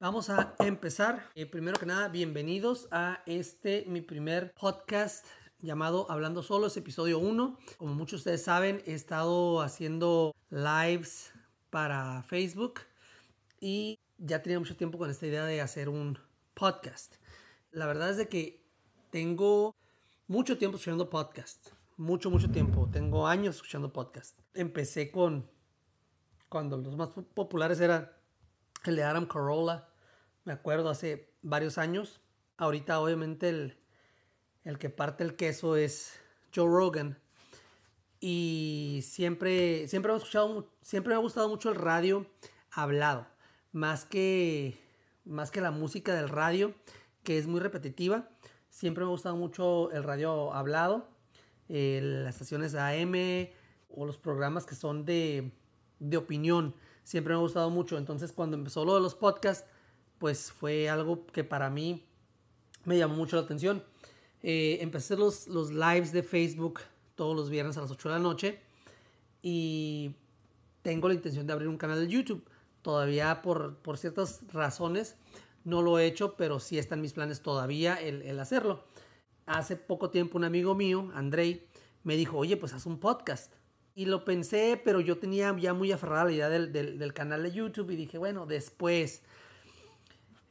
Vamos a empezar. Eh, primero que nada, bienvenidos a este, mi primer podcast llamado Hablando Solo, es episodio 1. Como muchos de ustedes saben, he estado haciendo lives para Facebook y ya tenía mucho tiempo con esta idea de hacer un podcast. La verdad es de que tengo mucho tiempo escuchando podcast, mucho, mucho tiempo. Tengo años escuchando podcast. Empecé con, cuando los más populares eran el de Adam Carolla, me acuerdo hace varios años. Ahorita obviamente el, el que parte el queso es Joe Rogan. Y siempre, siempre, he escuchado, siempre me ha gustado mucho el radio hablado. Más que, más que la música del radio, que es muy repetitiva. Siempre me ha gustado mucho el radio hablado. las estaciones AM o los programas que son de, de opinión. Siempre me ha gustado mucho. Entonces cuando empezó lo de los podcasts, pues fue algo que para mí me llamó mucho la atención. Eh, empecé los, los lives de Facebook todos los viernes a las 8 de la noche y tengo la intención de abrir un canal de YouTube. Todavía por, por ciertas razones no lo he hecho, pero sí están mis planes todavía el, hacerlo. Hace poco tiempo un amigo mío, Andrei, me dijo, oye, pues haz un podcast. Y lo pensé, pero yo tenía ya muy aferrada la idea del, del canal de YouTube y dije, bueno, después.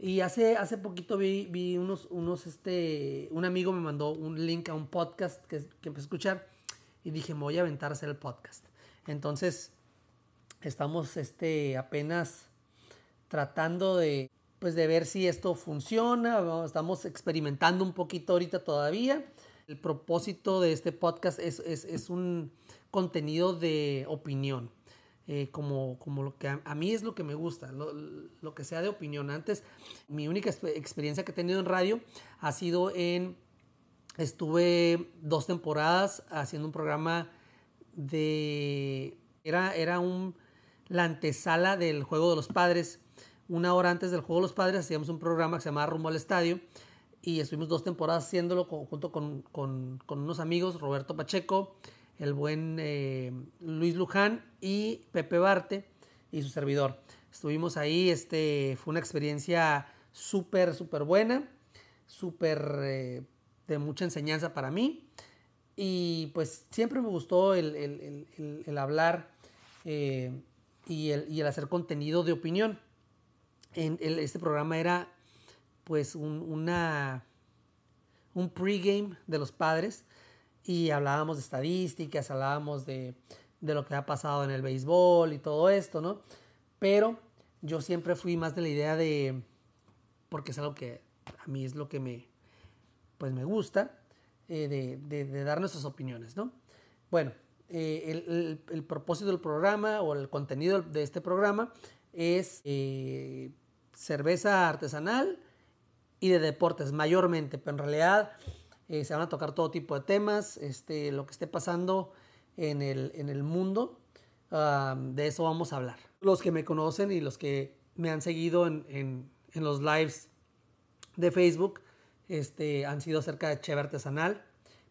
Y hace, hace poquito vi, vi unos, unos, este, un amigo me mandó un link a un podcast que, que empecé a escuchar y dije, me voy a aventar a hacer el podcast. Entonces, estamos, este, apenas tratando de, pues, de ver si esto funciona. Estamos experimentando un poquito ahorita todavía. El propósito de este podcast es, es, es un contenido de opinión. Eh, como, como lo que a, mí es lo que me gusta, lo, lo, que sea de opinión. Antes, mi única experiencia que he tenido en radio ha sido en, estuve dos temporadas haciendo un programa de, era, era un, la antesala del Juego de los Padres. Una hora antes del Juego de los Padres hacíamos un programa que se llamaba Rumbo al Estadio y estuvimos dos temporadas haciéndolo junto con, con, con unos amigos, Roberto Pacheco, el buen eh, Luis Luján y Pepe Barte y su servidor. Estuvimos ahí, este, fue una experiencia súper, súper buena, súper eh, de mucha enseñanza para mí. Y pues siempre me gustó el, el, el, hablar eh, y, y, el, hacer contenido de opinión. En, este programa era pues un, una, un pregame de los padres y hablábamos de estadísticas, hablábamos de, de, lo que ha pasado en el béisbol y todo esto, ¿no? Pero yo siempre fui más de la idea de, porque es algo que a mí es lo que me, pues me gusta, eh, de, dar nuestras opiniones, ¿no? Bueno, eh, el, propósito del programa o el contenido de este programa es eh, cerveza artesanal y de deportes mayormente, pero en realidad se van a tocar todo tipo de temas, este, lo que esté pasando en el, en el mundo, de eso vamos a hablar. Los que me conocen y los que me han seguido en, en, los lives de Facebook este, han sido acerca de cheve artesanal,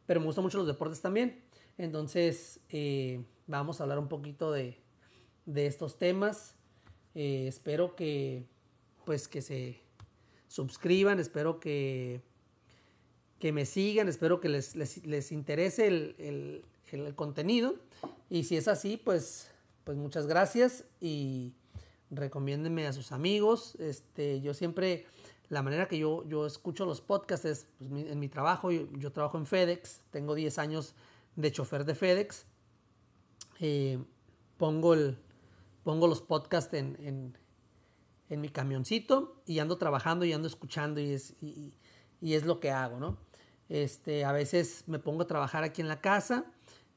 pero me gustan mucho los deportes también. Entonces, eh, vamos a hablar un poquito de, de estos temas. Eh, espero que, pues, que se suscriban, espero que que me sigan, espero que les, les, les interese el, el, contenido. Y si es así, pues, pues muchas gracias y recomiéndenme a sus amigos. Este, yo siempre, la manera que yo, yo escucho los podcasts es pues, en mi trabajo, yo, trabajo en FedEx, tengo 10 años de chofer de FedEx. Eh, pongo, el, pongo los podcasts en, en, mi camioncito y ando trabajando y ando escuchando y es, y, es lo que hago, ¿no? Este, a veces me pongo a trabajar aquí en la casa,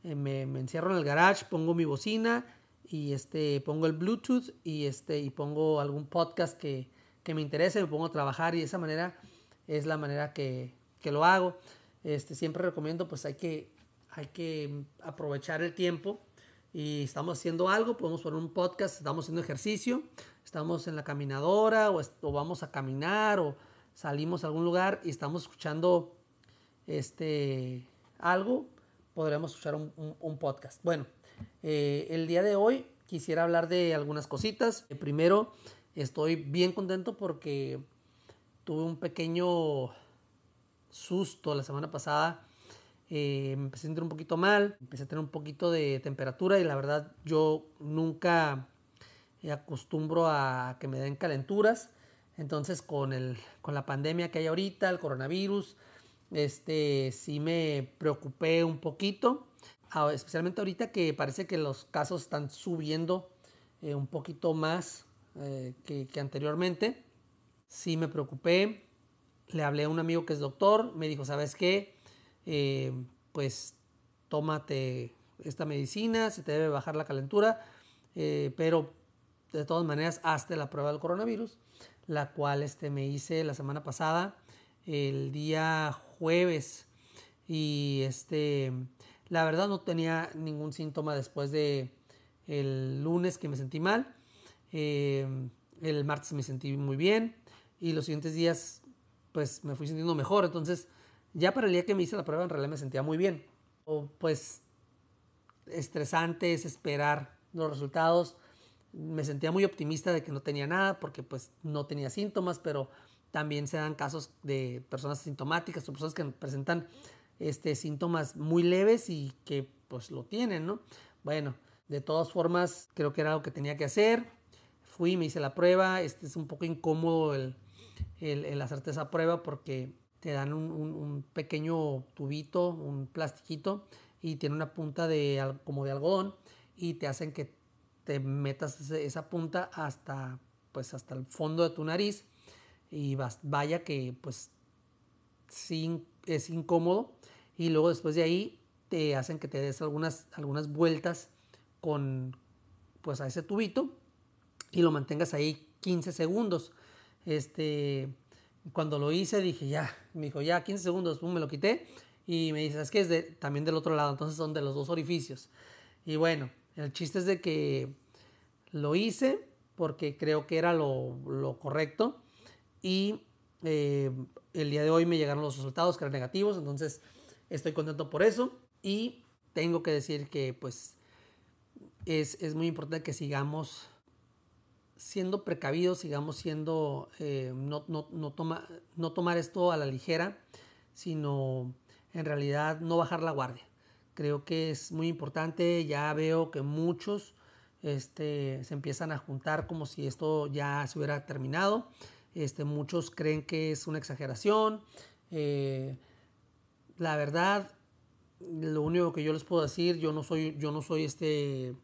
me, me, encierro en el garage, pongo mi bocina y este, pongo el Bluetooth y, este, y pongo algún podcast que, que me interese, me pongo a trabajar y de esa manera es la manera que, que lo hago. Este, siempre recomiendo, pues hay que, hay que aprovechar el tiempo y estamos haciendo algo, podemos poner un podcast, estamos haciendo ejercicio, estamos en la caminadora o, o vamos a caminar o salimos a algún lugar y estamos escuchando este, algo, podremos escuchar un, podcast. Bueno, eh, el día de hoy quisiera hablar de algunas cositas. Eh, primero, estoy bien contento porque tuve un pequeño susto la semana pasada. Eh, me empecé a sentir un poquito mal, empecé a tener un poquito de temperatura y la verdad yo nunca acostumbro a que me den calenturas. Entonces con, el, con la pandemia que hay ahorita, el coronavirus, este, sí me preocupé un poquito, especialmente ahorita que parece que los casos están subiendo eh, un poquito más eh, que, que, anteriormente. Sí me preocupé, le hablé a un amigo que es doctor, me dijo, ¿sabes qué? Eh, pues tómate esta medicina, se te debe bajar la calentura, pero de todas maneras hazte la prueba del coronavirus, la cual este, me hice la semana pasada, el día jueves, y este, la verdad no tenía ningún síntoma después de el lunes que me sentí mal, eh, el martes me sentí muy bien, y los siguientes días pues me fui sintiendo mejor, entonces ya para el día que me hice la prueba en realidad me sentía muy bien. O pues estresante es esperar los resultados. Me sentía muy optimista de que no tenía nada porque pues no tenía síntomas, pero también se dan casos de personas sintomáticas o personas que presentan este, síntomas muy leves y que pues lo tienen, ¿no? Bueno, de todas formas creo que era algo que tenía que hacer. Fui, me hice la prueba. Este es un poco incómodo el, el, hacerte esa prueba porque te dan un, un, pequeño tubito, un plastiquito y tiene una punta de como de algodón y te hacen que te metas esa punta hasta pues hasta el fondo de tu nariz y vaya que pues sí es incómodo y luego después de ahí te hacen que te des algunas, algunas vueltas con pues a ese tubito y lo mantengas ahí 15 segundos. Este, cuando lo hice dije ya, me dijo ya 15 segundos, me lo quité y me dice, es que es también del otro lado, entonces son de los dos orificios. Y bueno, el chiste es de que lo hice porque creo que era lo, correcto y eh, el día de hoy me llegaron los resultados que eran negativos, entonces estoy contento por eso y tengo que decir que pues es, muy importante que sigamos siendo precavidos, sigamos siendo, eh, no, no, no, toma, no tomar esto a la ligera, sino en realidad no bajar la guardia. Creo que es muy importante, ya veo que muchos este, se empiezan a juntar como si esto ya se hubiera terminado. Este, muchos creen que es una exageración. Eh, la verdad, lo único que yo les puedo decir, yo no soy, yo no soy este,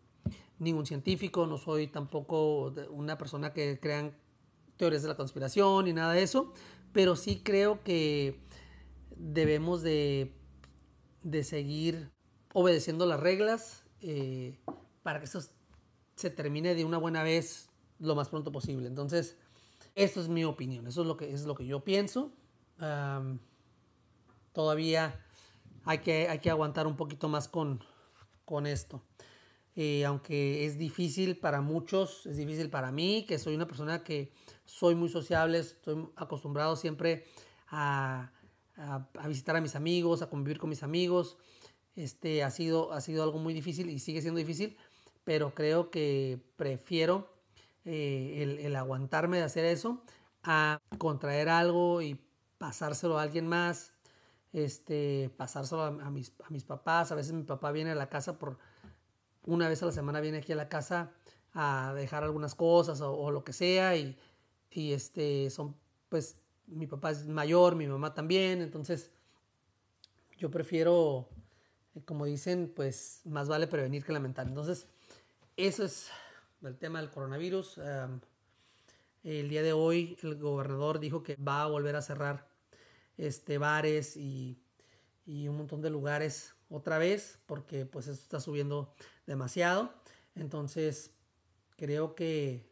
ningún científico, no soy tampoco una persona que crean teorías de la conspiración ni nada de eso, pero sí creo que debemos de, de seguir obedeciendo las reglas eh, para que esto se termine de una buena vez lo más pronto posible. Entonces, esto es mi opinión, eso es lo que, es lo que yo pienso. todavía hay que, hay que aguantar un poquito más con, con esto. Eh, aunque es difícil para muchos, es difícil para mí, que soy una persona que soy muy sociable, estoy acostumbrado siempre a, a visitar a mis amigos, a convivir con mis amigos este, ha, sido, ha sido algo muy difícil y sigue siendo difícil, pero creo que prefiero eh, el, aguantarme de hacer eso a contraer algo y pasárselo a alguien más, este, pasárselo a, mis, a mis papás. A veces mi papá viene a la casa por una vez a la semana, viene aquí a la casa a dejar algunas cosas o, lo que sea y, y este, son, pues, mi papá es mayor, mi mamá también, entonces yo prefiero como dicen, pues más vale prevenir que lamentar. Entonces, eso es el tema del coronavirus. el día de hoy el gobernador dijo que va a volver a cerrar este, bares y, y un montón de lugares otra vez porque pues esto está subiendo demasiado. Entonces, creo que,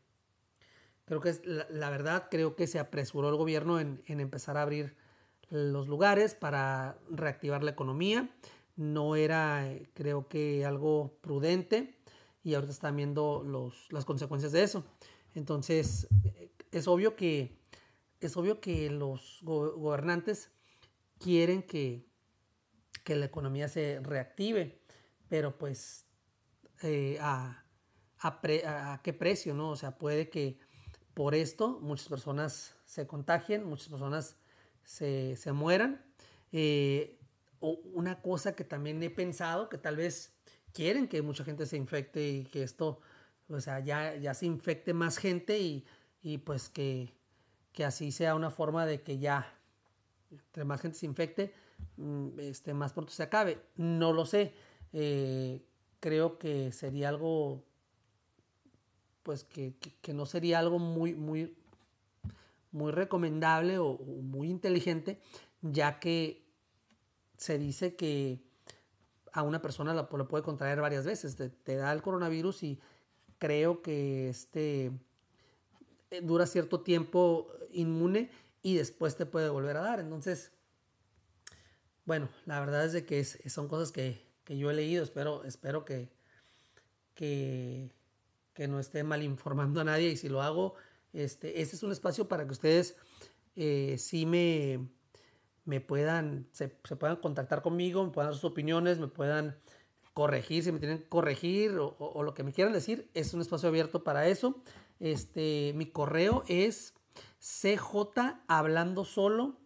creo que es la, verdad, creo que se apresuró el gobierno en, en empezar a abrir los lugares para reactivar la economía no era, creo que, algo prudente y ahorita están viendo los, las consecuencias de eso. Entonces, es obvio que, es obvio que los gobernantes quieren que, que la economía se reactive, pero pues eh, a, a, qué precio, ¿no? O sea, puede que por esto muchas personas se contagien, muchas personas se, se mueran. Eh, una cosa que también he pensado, que tal vez quieren que mucha gente se infecte y que esto, o sea, ya, ya se infecte más gente y, y pues que, que así sea una forma de que ya entre más gente se infecte, mm, este, más pronto se acabe. No lo sé. Eh, creo que sería algo, pues que, que, no sería algo muy, muy, muy recomendable o, muy inteligente, ya que se dice que a una persona la, puede contraer varias veces. Te, da el coronavirus y creo que este eh, dura cierto tiempo inmune y después te puede volver a dar. Entonces, bueno, la verdad es de que son cosas que, yo he leído. Espero, espero que, que, no esté mal informando a nadie. Y si lo hago, este, este es un espacio para que ustedes eh, sí me, me puedan, se, puedan contactar conmigo, me puedan dar sus opiniones, me puedan corregir, si me tienen que corregir o, lo que me quieran decir, es un espacio abierto para eso. Este, mi correo es cj hablando solo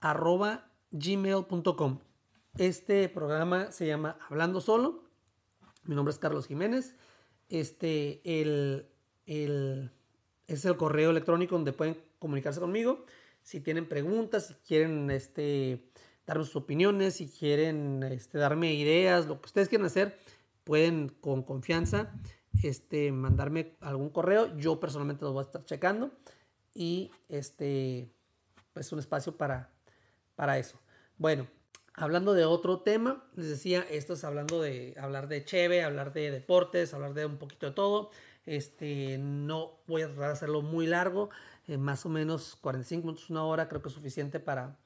arroba gmail.com. Este programa se llama Hablando Solo. Mi nombre es Carlos Jiménez. Este el, el, es el correo electrónico donde pueden comunicarse conmigo. Si tienen preguntas, si quieren este, darme sus opiniones, si quieren este, darme ideas, lo que ustedes quieran hacer, pueden con confianza este, mandarme algún correo. Yo personalmente los voy a estar checando y este, pues un espacio para, para eso. Bueno, hablando de otro tema, les decía, esto es hablando de hablar de Cheve, hablar de deportes, hablar de un poquito de todo. Este, no voy a tratar de hacerlo muy largo, eh, más o menos 45 minutos, una hora, creo que es suficiente para,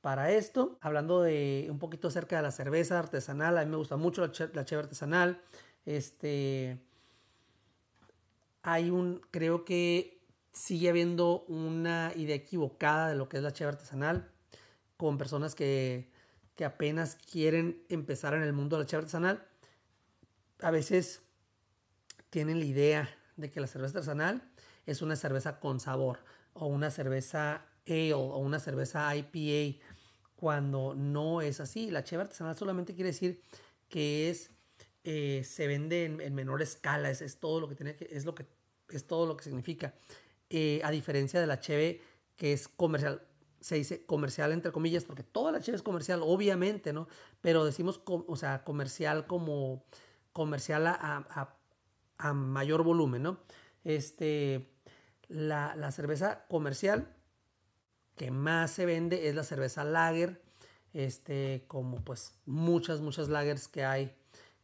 para esto. Hablando de un poquito acerca de la cerveza artesanal, a mí me gusta mucho la, ch la artesanal. Este, hay un, creo que sigue habiendo una idea equivocada de lo que es la cheve artesanal, con personas que, que apenas quieren empezar en el mundo de la cheve artesanal. A veces tienen la idea de que la cerveza artesanal es una cerveza con sabor o una cerveza ale o una cerveza IPA cuando no es así. La cheve artesanal solamente quiere decir que es eh, se vende en, menor escala, es, todo lo que tiene que, es lo que es todo lo que significa. Eh, a diferencia de la cheve que es comercial, se dice comercial entre comillas, porque toda la cheve es comercial, obviamente, ¿no? Pero decimos, o sea, comercial como comercial a, a mayor volumen, ¿no? Este, la, cerveza comercial que más se vende es la cerveza lager, este, como pues muchas, muchas lagers que hay,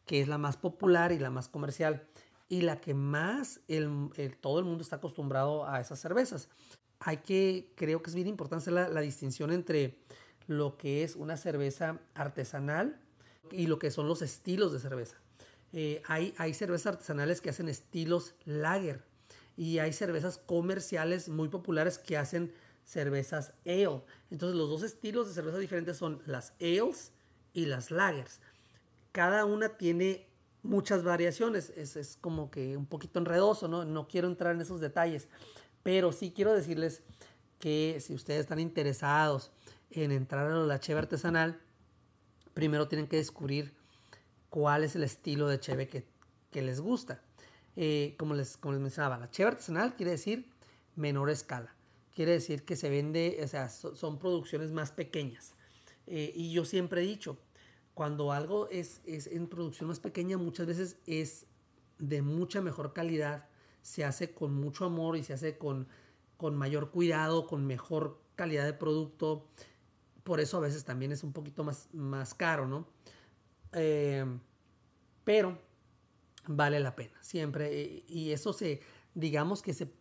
que es la más popular y la más comercial y la que más el, todo el mundo está acostumbrado a esas cervezas. Hay que, creo que es bien importante la, la distinción entre lo que es una cerveza artesanal y lo que son los estilos de cerveza. Eh, hay, hay cervezas artesanales que hacen estilos lager y hay cervezas comerciales muy populares que hacen cervezas ale. Entonces los dos estilos de cerveza diferentes son las ales y las lagers. Cada una tiene muchas variaciones. Es, es como que un poquito enredoso, ¿no? No quiero entrar en esos detalles. Pero sí quiero decirles que si ustedes están interesados en entrar a la cheve artesanal, primero tienen que descubrir cuál es el estilo de cheve que, que les gusta. Eh, como, les, como les mencionaba, la cheve artesanal quiere decir menor escala. Quiere decir que se vende, o sea, son producciones más pequeñas. Eh, y yo siempre he dicho, cuando algo es, es en producción más pequeña, muchas veces es de mucha mejor calidad, se hace con mucho amor y se hace con, con mayor cuidado, con mejor calidad de producto. Por eso a veces también es un poquito más, más caro, ¿no? Eh, pero vale la pena, siempre. Y eso se, digamos que se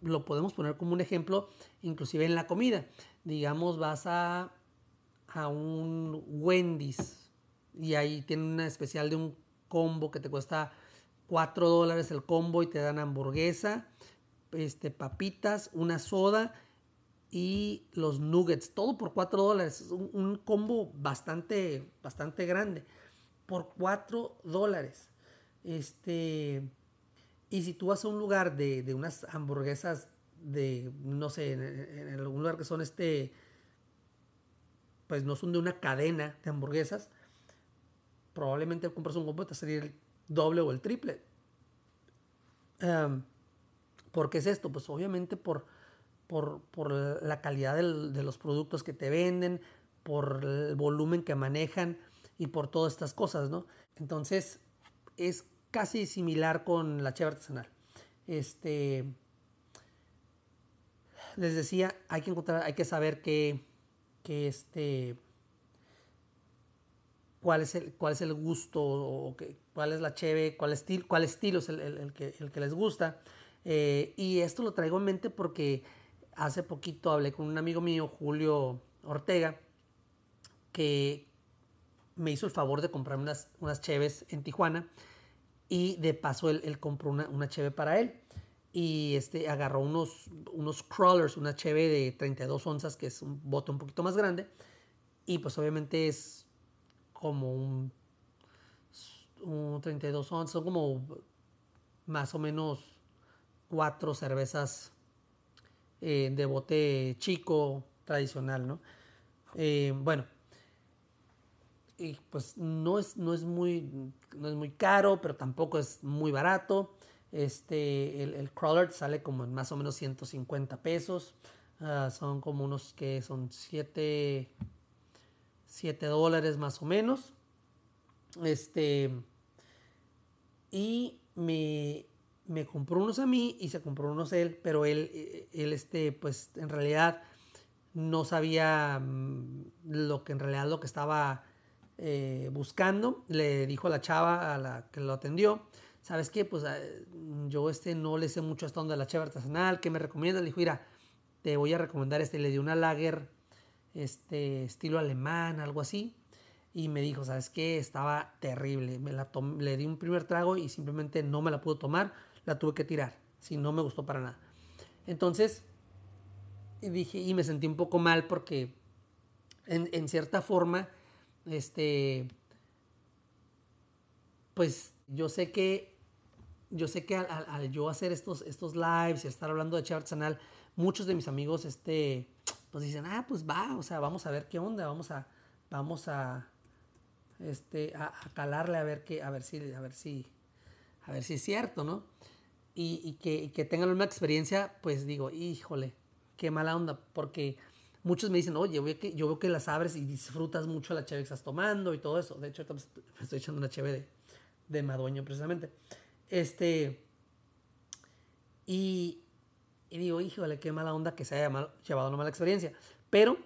lo podemos poner como un ejemplo, inclusive en la comida. Digamos, vas a, a un Wendy's y ahí tienen una especial de un combo que te cuesta 4 dólares el combo y te dan hamburguesa, este, papitas, una soda y los nuggets, todo por 4 dólares. Es un, un, combo bastante, bastante grande. Por 4 dólares. Este, Y si tú vas a un lugar de, de unas hamburguesas de, no sé, en, algún lugar que son este, pues no son de una cadena de hamburguesas, probablemente compras un combo te salir el doble o el triple. ¿Por qué es esto? Pues obviamente por, por, la calidad de los productos que te venden, por el volumen que manejan y por todas estas cosas, ¿no? Entonces es casi similar con la cheve artesanal. Este, les decía, hay que encontrar, hay que saber que, que este, cuál es el, cuál es el gusto o cuál es la cheve, cuál, estilo, cuál estilo es el, que, el que les gusta. Eh, y esto lo traigo en mente porque hace poquito hablé con un amigo mío, Julio Ortega, que me hizo el favor de comprarme unas, unas en Tijuana y de paso él, compró una, una cheve para él y este agarró unos, unos crawlers, una cheve de 32 onzas, que es un bote un poquito más grande y pues obviamente es como un, un 32 onzas, son como más o menos cuatro cervezas eh, de bote chico tradicional, ¿no? Eh, bueno, y pues no es, no es, muy, no es muy caro, pero tampoco es muy barato. Este, el, crawler sale como en más o menos 150 pesos. Ah, son como unos que son 7, 7 dólares más o menos. Este, y me, me compró unos a mí y se compró unos él, pero él, él este, pues en realidad no sabía mm, lo que en realidad lo que estaba eh, buscando, le dijo a la chava a la que lo atendió, ¿sabes qué? Pues ah, yo este no le sé mucho esta onda de la chava artesanal, ¿qué me recomienda? Le dijo, mira, te voy a recomendar este, le dio una lager, este, estilo alemán, algo así, y me dijo, ¿sabes qué? Estaba terrible, me la le di un primer trago y simplemente no me la pudo tomar, la tuve que tirar, si no me gustó para nada. Entonces, dije, y me sentí un poco mal porque en cierta forma, este, pues yo sé que, yo sé que al, yo hacer estos, estos lives y estar hablando de chef artesanal, muchos de mis amigos, este, pues dicen, ah, pues va, o sea, vamos a ver qué onda, vamos a, vamos a, este, a, calarle a ver qué, a ver si, a ver si, a ver si es cierto, ¿no? Y, y, que, y que tengan una experiencia, pues digo, híjole, qué mala onda, porque muchos me dicen, oye, yo que, yo veo que las abres y disfrutas mucho la cheve que estás tomando y todo eso. De hecho, me estoy echando una cheve de, Madueño precisamente. Este, y, y digo, híjole, qué mala onda que se haya llevado una mala experiencia. Pero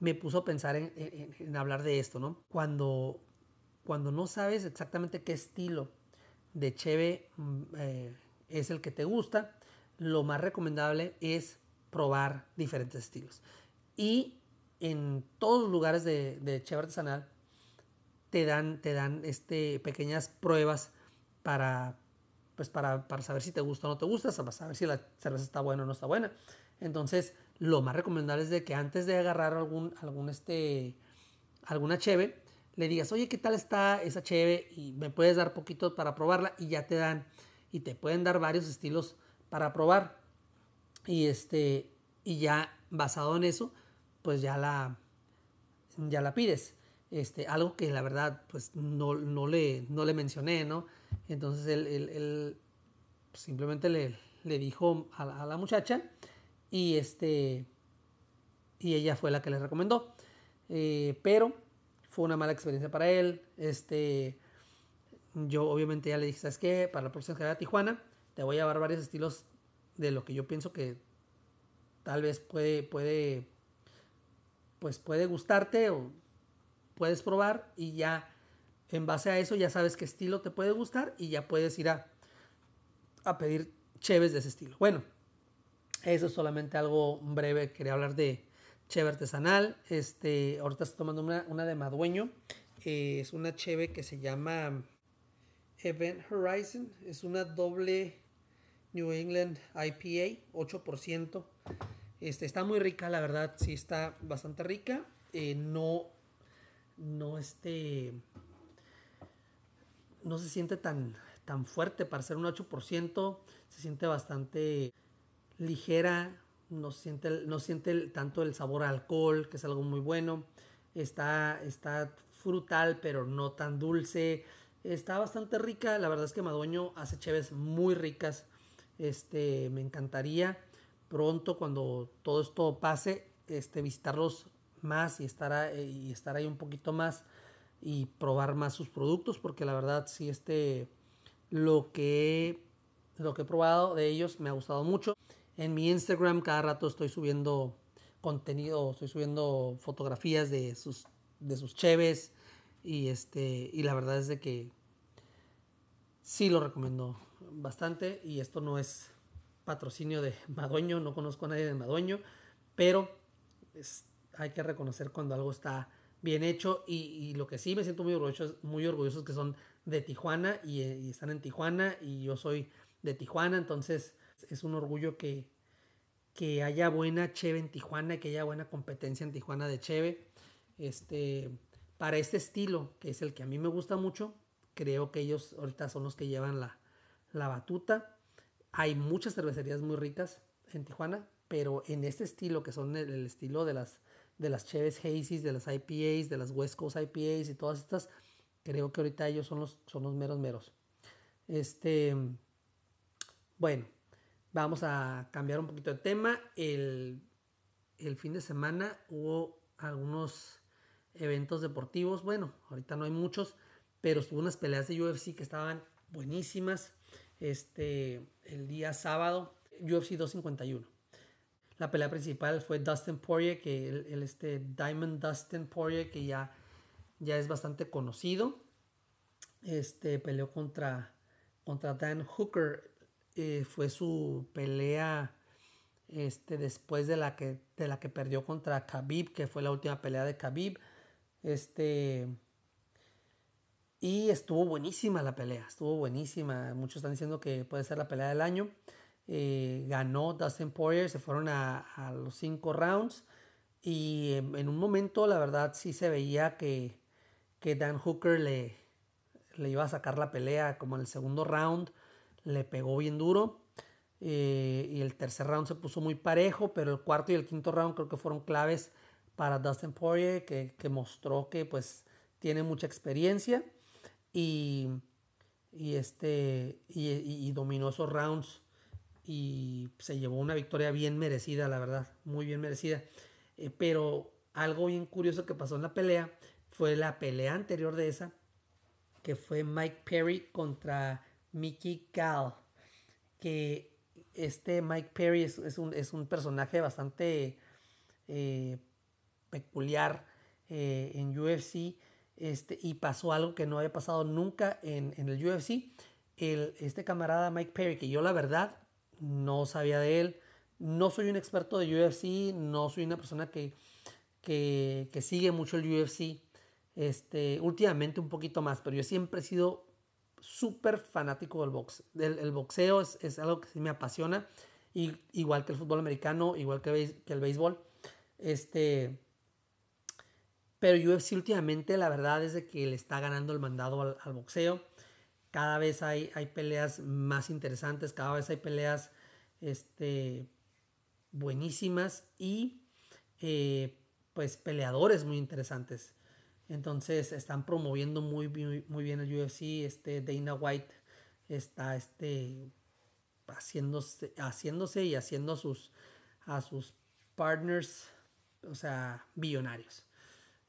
me puso a pensar en, en, hablar de esto, ¿no? Cuando, cuando no sabes exactamente qué estilo de cheve mm, eh, es el que te gusta, lo más recomendable es probar diferentes estilos. Y en todos los lugares de, de cheve artesanal te dan, te dan este, pequeñas pruebas para, pues para, para, saber si te gusta o no te gusta, para saber si la cerveza está buena o no está buena. Entonces, lo más recomendable es de que antes de agarrar algún, algún este, alguna cheve, le digas, oye, ¿qué tal está esa cheve? Y me puedes dar poquito para probarla y ya te dan, y te pueden dar varios estilos para probar. Y este, y ya basado en eso, pues ya la, ya la pides. Este, algo que la verdad pues no, no, le, no le mencioné, ¿no? Entonces él, simplemente le, le dijo a la, muchacha y este y ella fue la que le recomendó. Eh, pero fue una mala experiencia para él. Este, yo obviamente ya le dije, ¿sabes qué? Para la próxima que a Tijuana, te voy a dar varios estilos de lo que yo pienso que tal vez puede, puede, pues puede gustarte o puedes probar y ya en base a eso ya sabes qué estilo te puede gustar y ya puedes ir a, a pedir cheves de ese estilo. Bueno, eso es solamente algo breve. Quería hablar de cheve artesanal. Este, ahorita estoy tomando una, una de Madueño. Eh, es una cheve que se llama Event Horizon. Es una doble New England IPA, 8%. Este, está muy rica, la verdad, sí está bastante rica. Eh, no, no este, no se siente tan, tan fuerte para ser un 8%. Se siente bastante ligera, no siente, no siente tanto el sabor alcohol, que es algo muy bueno. Está, está frutal, pero no tan dulce. Está bastante rica. La verdad es que Madueño hace cheves muy ricas. Este, me encantaría pronto, cuando todo esto pase, este, visitarlos más y estar, y estar ahí un poquito más y probar más sus productos, porque la verdad, sí, este, lo que, lo que he probado de ellos me ha gustado mucho. En mi Instagram cada rato estoy subiendo contenido, estoy subiendo fotografías de sus, de sus cheves y, este, y la verdad es de que sí lo recomiendo bastante y esto no es patrocinio de Madueño, no conozco a nadie de Madueño, pero hay que reconocer cuando algo está bien hecho y, lo que sí me siento muy orgulloso, muy es que son de Tijuana y, y, están en Tijuana y yo soy de Tijuana, entonces es un orgullo que, que haya buena cheve en Tijuana, que haya buena competencia en Tijuana de cheve. Este, para este estilo, que es el que a mí me gusta mucho, creo que ellos ahorita son los que llevan la, la batuta. Hay muchas cervecerías muy ricas en Tijuana, pero en este estilo, que son el, estilo de las, de las Cheves de las IPAs, de las West Coast IPAs y todas estas, creo que ahorita ellos son los, son los meros meros. Este, bueno, Vamos a cambiar un poquito de tema. El, fin de semana hubo algunos eventos deportivos. Bueno, ahorita no hay muchos, pero hubo unas peleas de UFC que estaban buenísimas. Este, el día sábado, UFC 251. La pelea principal fue Dustin Poirier, que el, este Diamond Dustin Poirier, que ya, ya es bastante conocido. Este peleó contra, contra Dan Hooker eh, fue su pelea este, después de la, que, de la que perdió contra Khabib, que fue la última pelea de Khabib. Este, y estuvo buenísima la pelea, estuvo buenísima. Muchos están diciendo que puede ser la pelea del año. Eh, ganó Dustin Poirier, se fueron a, los cinco rounds. Y en, un momento, la verdad, sí se veía que, que Dan Hooker le, le iba a sacar la pelea como en el segundo round le pegó bien duro. Eh, y el tercer round se puso muy parejo, pero el cuarto y el quinto round creo que fueron claves para Dustin Poirier, que, mostró que pues tiene mucha experiencia y, este, y, dominó esos rounds y se llevó una victoria bien merecida, la verdad, muy bien merecida. Eh, pero algo bien curioso que pasó en la pelea fue la pelea anterior de esa, que fue Mike Perry contra Mickey Gall, que este Mike Perry es, un, personaje bastante eh, peculiar eh, en UFC este, y pasó algo que no había pasado nunca en, el UFC. El, este camarada Mike Perry, que yo la verdad no sabía de él, no soy un experto de UFC, no soy una persona que, que, que sigue mucho el UFC, este, últimamente un poquito más, pero yo siempre he sido súper fanático del box. El, boxeo es, algo que sí me apasiona, y, igual que el fútbol americano, igual que, que el béisbol. Este, pero UFC últimamente la verdad es de que le está ganando el mandado al, boxeo. Cada vez hay, hay, peleas más interesantes, cada vez hay peleas este, buenísimas y eh, pues peleadores muy interesantes. Entonces están promoviendo muy, muy, bien el UFC. Este Dana White está este, haciéndose, haciéndose y haciendo a sus, a sus partners, o sea, billonarios.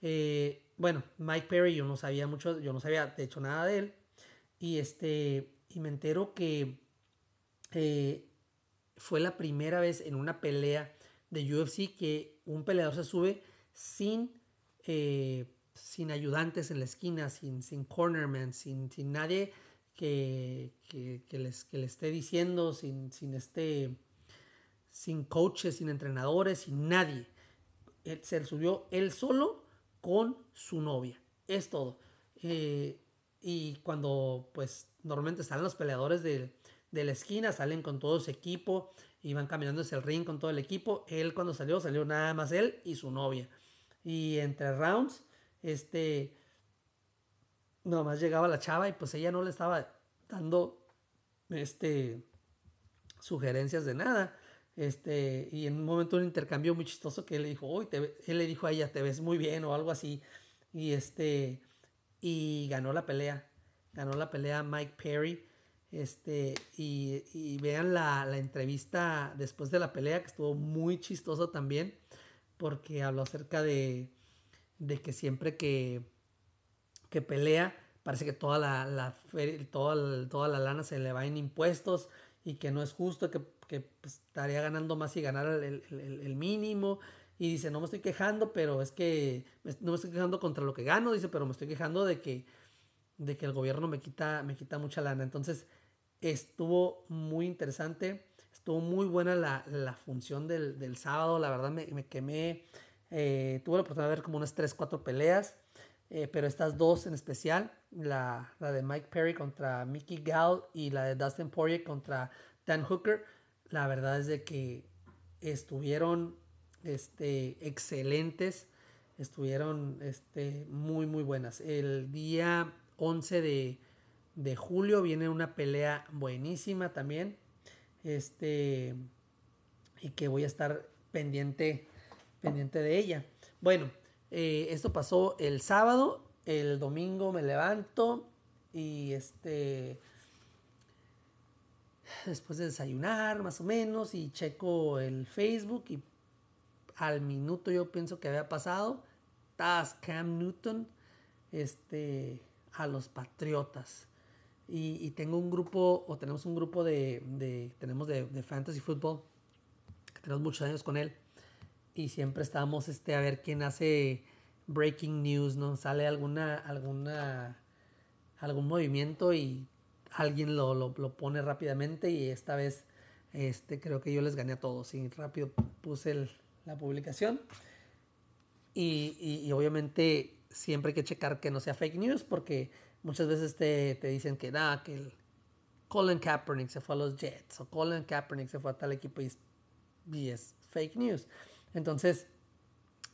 Eh, bueno, Mike Perry, yo no sabía mucho, yo no sabía de hecho nada de él. Y este, y me entero que eh, fue la primera vez en una pelea de UFC que un peleador se sube sin eh, sin ayudantes en la esquina, sin, sin cornerman, sin, sin nadie que, les, que le esté diciendo, sin, sin, este, sin coaches, sin entrenadores, sin nadie. Se subió él solo con su novia. Es todo. Eh, y cuando pues normalmente salen los peleadores de, de, la esquina, salen con todo su equipo y van caminando hacia el ring con todo el equipo. Él cuando salió, salió nada más él y su novia. Y entre rounds este, nomás llegaba la chava y pues ella no le estaba aceptando este, sugerencias de nada. Este, y en un momento un intercambio muy chistoso que él le dijo, hoy él le dijo a ella, te ves muy bien o algo así. Y este, y ganó la pelea. Ganó la pelea Mike Perry. Este, y, vean la, la, entrevista después de la pelea, que estuvo muy chistoso también, porque habló acerca de, de que siempre que, que pelea, parece que toda la, la toda, toda la lana se le va en impuestos y que no es justo, que, que pues, estaría ganando más si ganara el, el, mínimo. Y dice, no me estoy quejando, pero es que no me estoy quejando contra lo que gano, dice, pero me estoy quejando de que, de que el gobierno me quita, me quita mucha lana. Entonces, Estuvo muy interesante, estuvo muy buena la, la función del, del, sábado, la verdad me, me quemé, eh, tuve la oportunidad de ver como unas 3, 4 peleas, eh, pero estas dos en especial, la, la, de Mike Perry contra Mickey Gall y la de Dustin Poirier contra Dan Hooker, la verdad es de que estuvieron este, excelentes, estuvieron este, muy, muy buenas. El día 11 de de julio viene una pelea buenísima también. Este, y que voy a estar pendiente, pendiente de ella. Bueno, eh, esto pasó el sábado. El domingo me levanto y este después de desayunar más o menos y checo el Facebook y al minuto yo pienso que había pasado Taz Cam Newton este a los Patriotas y, tengo un grupo, o tenemos un grupo de, de tenemos de, de, fantasy football, tenemos muchos años con él, y siempre estamos este, a ver quién hace breaking news, ¿no? Sale alguna, alguna, algún movimiento y alguien lo, lo, pone rápidamente y esta vez este, creo que yo les gané a todos y rápido puse la publicación. Y, y, y, obviamente siempre hay que checar que no sea fake news porque muchas veces te, te dicen que, nada, que el Colin Kaepernick se fue a los Jets o Colin Kaepernick se fue a tal equipo y, es fake news. Entonces,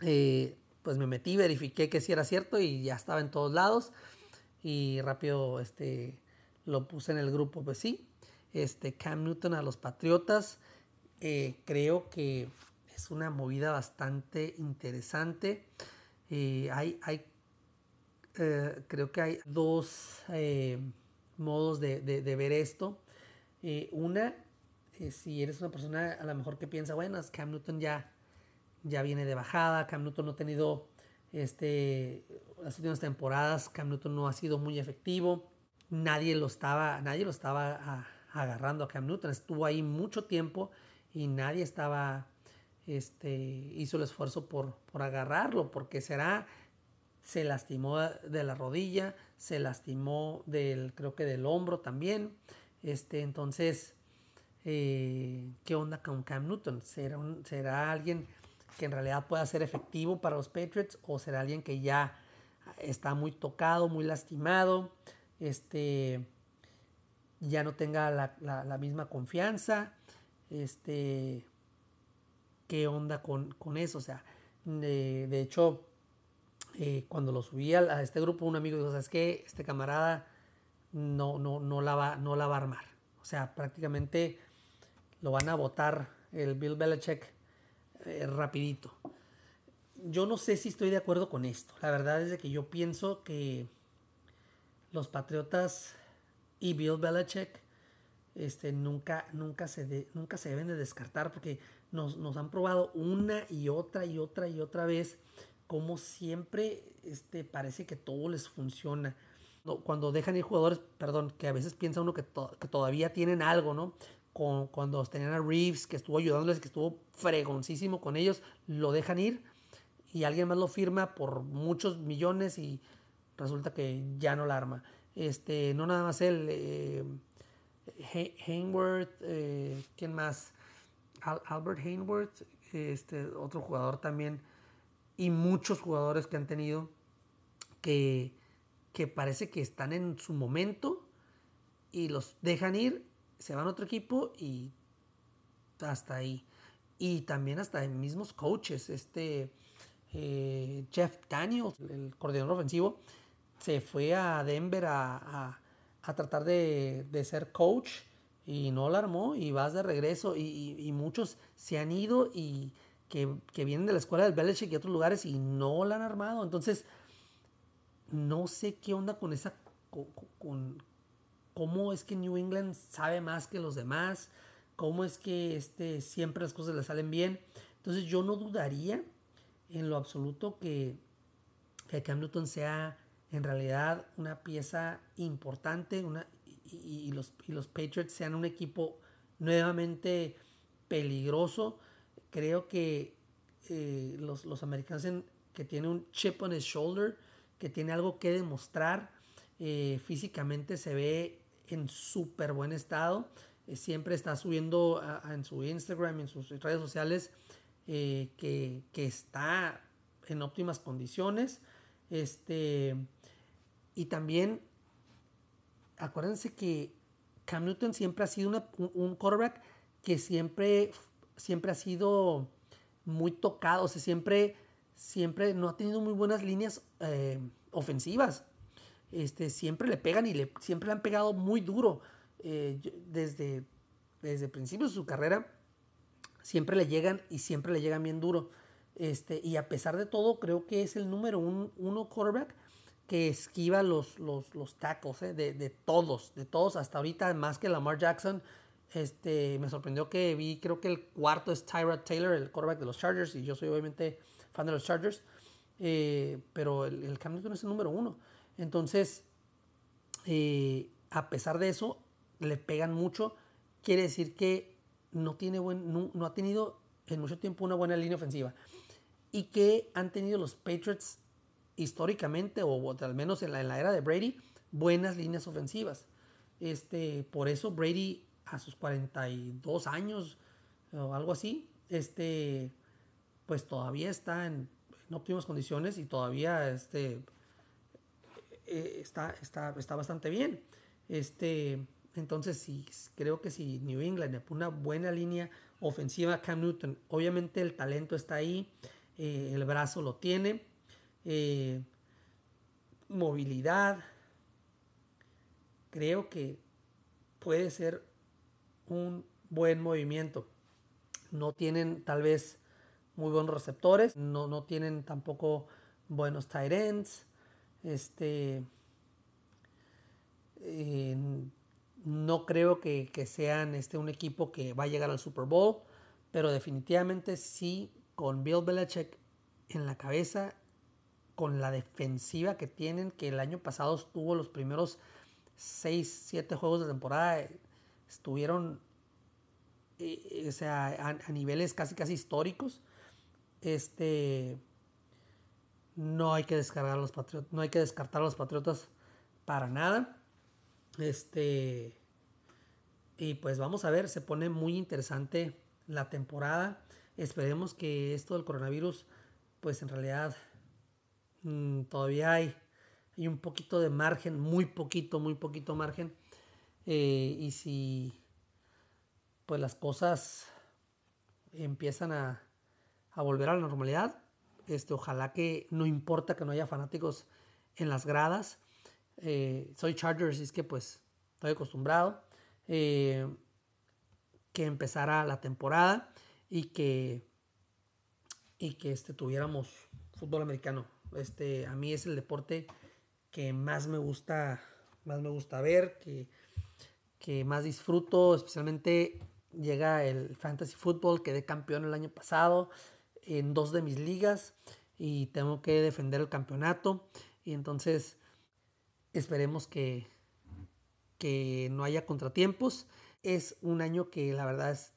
eh, pues me metí, verifiqué que sí era cierto y ya estaba en todos lados y rápido este, lo puse en el grupo, pues sí, este, Cam Newton a los Patriotas, eh, creo que es una movida bastante interesante. Eh, hay, hay eh, creo que hay dos modos de, ver esto. Una, si eres una persona a lo mejor que piensa, bueno, Cam Newton ya, ya viene de bajada, Cam Newton no ha tenido este, las últimas temporadas, Cam Newton no ha sido muy efectivo, nadie lo estaba, nadie lo estaba agarrando a Cam Newton, estuvo ahí mucho tiempo y nadie estaba, este, hizo el esfuerzo por, por agarrarlo, porque será se lastimó de la rodilla, se lastimó del, creo que del hombro también. Este, entonces, eh, ¿qué onda con Cam Newton? ¿Será, ¿Será alguien que en realidad pueda ser efectivo para los Patriots o será alguien que ya está muy tocado, muy lastimado, este, ya no tenga la, misma confianza? Este, ¿Qué onda con, eso? O sea, de hecho, eh, cuando lo subí a, este grupo, un amigo dijo, ¿sabes qué? Este camarada no, no, no, la va, no la va a armar. O sea, prácticamente lo van a votar el Bill Belichick eh, rapidito. Yo no sé si estoy de acuerdo con esto. La verdad es que yo pienso que los Patriotas y Bill Belichick este, nunca, nunca, se nunca se deben de descartar porque nos, nos han probado una y otra y otra y otra vez como siempre este, parece que todo les funciona. Cuando dejan ir jugadores, perdón, que a veces piensa uno que, todavía tienen algo, ¿no? Con, cuando tenían a Reeves, que estuvo ayudándoles, que estuvo fregoncísimo con ellos, lo dejan ir y alguien más lo firma por muchos millones y resulta que ya no la arma. Este, no nada más él, eh, Hainworth, eh, ¿quién más? Albert Hainworth, este, otro jugador también y muchos jugadores que han tenido que, que parece que están en su momento y los dejan ir, se van a otro equipo y hasta ahí. Y también hasta mismos coaches, este eh, Jeff Daniels, el coordinador ofensivo, se fue a Denver a, a tratar de, de ser coach y no la armó y vas de regreso y, y, muchos se han ido y que, que, vienen de la escuela del Belichick y otros lugares y no la han armado. Entonces, no sé qué onda con esa, con, con cómo es que New England sabe más que los demás, cómo es que este, siempre las cosas le salen bien. Entonces yo no dudaría en lo absoluto que, que Cam Newton sea en realidad una pieza importante una, y, los, y los Patriots sean un equipo nuevamente peligroso. Creo que eh, los, los, americanos que tienen un chip on his shoulder, que tiene algo que demostrar, eh, físicamente se ve en súper buen estado. Eh, siempre está subiendo en su Instagram, en sus redes sociales, que, que, está en óptimas condiciones. Este, y también acuérdense que Cam Newton siempre ha sido un, quarterback que siempre, siempre ha sido muy tocado, o sea, siempre, siempre no ha tenido muy buenas líneas eh, ofensivas. Este, siempre le pegan y le, siempre le han pegado muy duro. Eh, desde, desde principios de su carrera, siempre le llegan y siempre le llegan bien duro. Este, y a pesar de todo, creo que es el número uno quarterback que esquiva los, los, tackles, ¿eh? de, de, todos, de todos, hasta ahorita, más que Lamar Jackson. Este, me sorprendió que vi, creo que el cuarto es Tyrod Taylor, el quarterback de los Chargers, y yo soy obviamente fan de los Chargers, eh, pero el, el Cam Newton es el número uno. Entonces, eh, a pesar de eso, le pegan mucho. Quiere decir que no, tiene buen, no, no ha tenido en mucho tiempo una buena línea ofensiva. Y que han tenido los Patriots históricamente, o, al menos en la, en la, era de Brady, buenas líneas ofensivas. Este, por eso Brady a sus 42 años o algo así, este, pues todavía está en, óptimas condiciones y todavía este, eh, está, está, está bastante bien. Este, entonces, sí, creo que si New England una buena línea ofensiva, Cam Newton, obviamente el talento está ahí, eh, el brazo lo tiene, eh, movilidad. Creo que puede ser un buen movimiento. No tienen tal vez muy buenos receptores, no, no tienen tampoco buenos tight ends. Este, no creo que, que, sean este, un equipo que va a llegar al Super Bowl, pero definitivamente sí, con Bill Belichick en la cabeza con la defensiva que tienen, que el año pasado estuvo los primeros 6, 7 juegos de temporada, estuvieron eh, o sea, a, niveles casi casi históricos. Este no hay que descargar los patriotas, no hay que descartar a los patriotas para nada. Este y pues vamos a ver, se pone muy interesante la temporada. Esperemos que esto del coronavirus pues en realidad Mm, todavía hay, hay, un poquito de margen, muy poquito, muy poquito margen. Eh, y si pues las cosas empiezan a, a, volver a la normalidad, este, ojalá que no importa que no haya fanáticos en las gradas. Eh, soy Chargers, y es que pues estoy acostumbrado. Eh, que empezara la temporada y que, y que este, tuviéramos fútbol americano este, a mí es el deporte que más me gusta, más me gusta ver, que, que más disfruto, especialmente llega el fantasy football, quedé campeón el año pasado en dos de mis ligas y tengo que defender el campeonato y entonces esperemos que, que no haya contratiempos. Es un año que la verdad es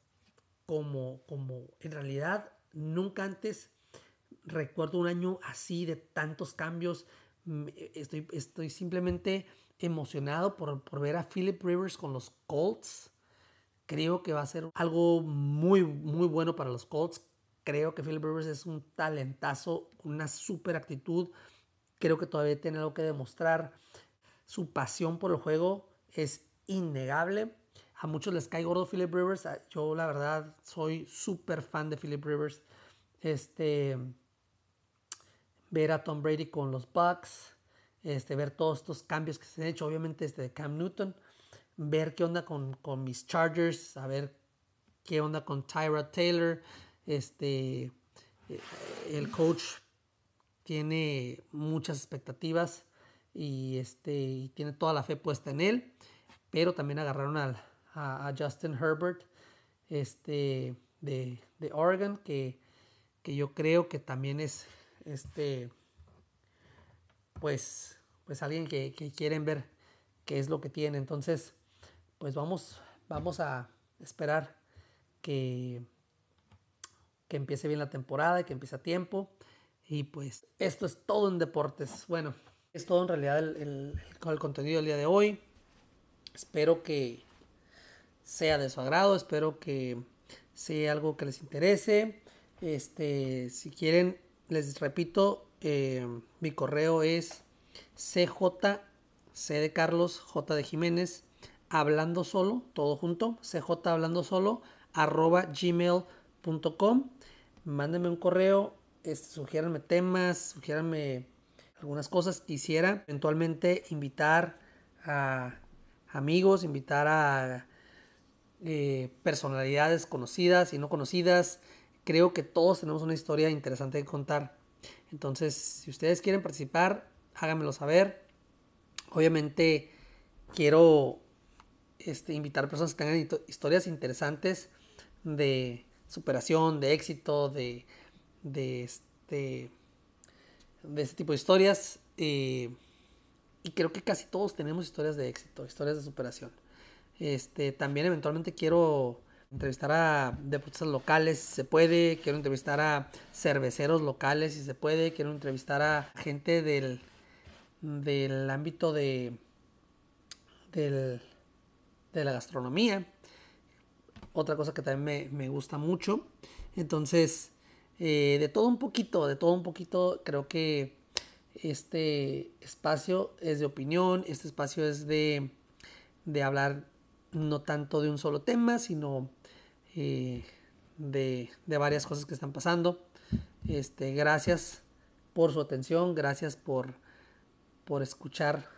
como, como en realidad nunca antes recuerdo un año así de tantos cambios. Mm, estoy, estoy simplemente emocionado por, por ver a Philip Rivers con los Colts. Creo que va a ser algo muy, muy bueno para los Colts. Creo que Philip Rivers es un talentazo, una super actitud. Creo que todavía tiene algo que demostrar. Su pasión por el juego es innegable. A muchos les cae gordo Philip Rivers. Yo la verdad soy súper fan de Philip Rivers. Este, ver a Tom Brady con los Bucks, este, ver todos estos cambios que se han hecho, obviamente este de Cam Newton, ver qué onda con, con mis Chargers, a ver qué onda con Tyra Taylor, este, eh, el coach tiene muchas expectativas y, este, tiene toda la fe puesta en él, pero también agarraron al, a, Justin Herbert este, de, de Oregon, que, que, yo creo que también es este, pues, pues alguien que, quieren ver qué es lo que tiene. Entonces, pues vamos, vamos a esperar que, que empiece bien la temporada, que empiece a tiempo. Y pues esto es todo en deportes. Bueno, es todo en realidad el, el, contenido del día de hoy. Espero que sea de su agrado, espero que sea algo que les interese. Este, si quieren, les repito, eh, mi correo es cj, c de Carlos, j Jiménez, hablando solo, todo junto, cj hablando solo, arroba gmail.com. Mándenme un correo, este, temas, sugiéranme algunas cosas. Quisiera eventualmente invitar a amigos, invitar a eh, personalidades conocidas y no conocidas. Creo que todos tenemos una historia interesante que contar. Entonces, si ustedes quieren participar, háganmelo saber. Obviamente, quiero este, invitar personas que tengan historias interesantes de superación, de éxito, de, de, este, de este tipo de historias. Eh, y creo que casi todos tenemos historias de éxito, historias de superación. Este, también eventualmente quiero entrevistar a deportistas locales si se puede, quiero entrevistar a cerveceros locales si se puede, quiero entrevistar a gente del, del ámbito de, del, de la gastronomía. Otra cosa que también me, gusta mucho. Entonces, eh, de todo un poquito, de todo un poquito, creo que este espacio es de opinión, este espacio es de, de hablar no tanto de un solo tema, sino eh, de, de, varias cosas que están pasando. Este, gracias por su atención, gracias por, por escuchar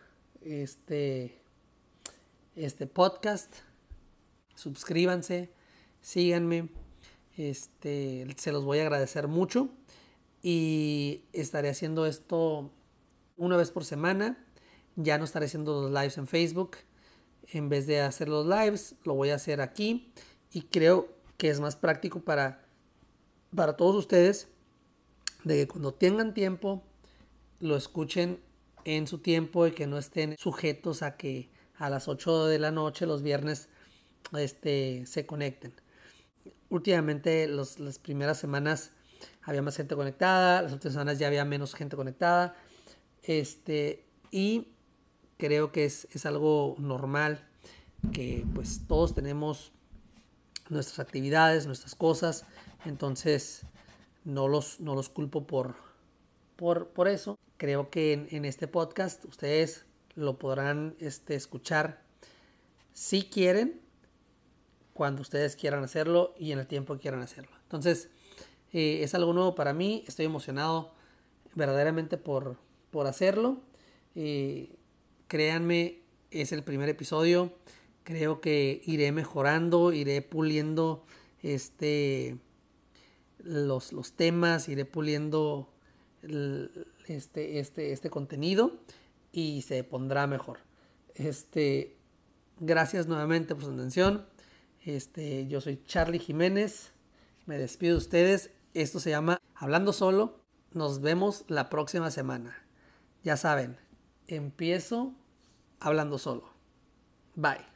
este, este podcast. Suscríbanse, síganme. Este, se los voy a agradecer mucho. Y estaré haciendo esto una vez por semana. Ya no estaré haciendo los lives en Facebook. En vez de hacer los lives, lo voy a hacer aquí. Y creo que es más práctico para, para todos ustedes. De que cuando tengan tiempo, lo escuchen en su tiempo y que no estén sujetos a que a las 8 de la noche los viernes este, se conecten. Últimamente las primeras semanas había más gente conectada, las últimas semanas ya había menos gente conectada. Este, y creo que es, es algo normal que pues todos tenemos nuestras actividades, nuestras cosas, entonces no los, no los culpo por, por, por eso. Creo que en, este podcast ustedes lo podrán este, escuchar si quieren, cuando ustedes quieran hacerlo y en el tiempo que quieran hacerlo. Entonces, eh, es algo nuevo para mí, estoy emocionado verdaderamente por, por hacerlo. Eh, créanme, es el primer episodio. Creo que iré mejorando, iré puliendo este, los, los temas, iré puliendo este, este, este contenido y se pondrá mejor. Este, gracias nuevamente por su atención. Este, yo soy Charlie Jiménez. Me despido de ustedes. Esto se llama Hablando Solo. Nos vemos la próxima semana. Ya saben, empiezo hablando solo. Bye.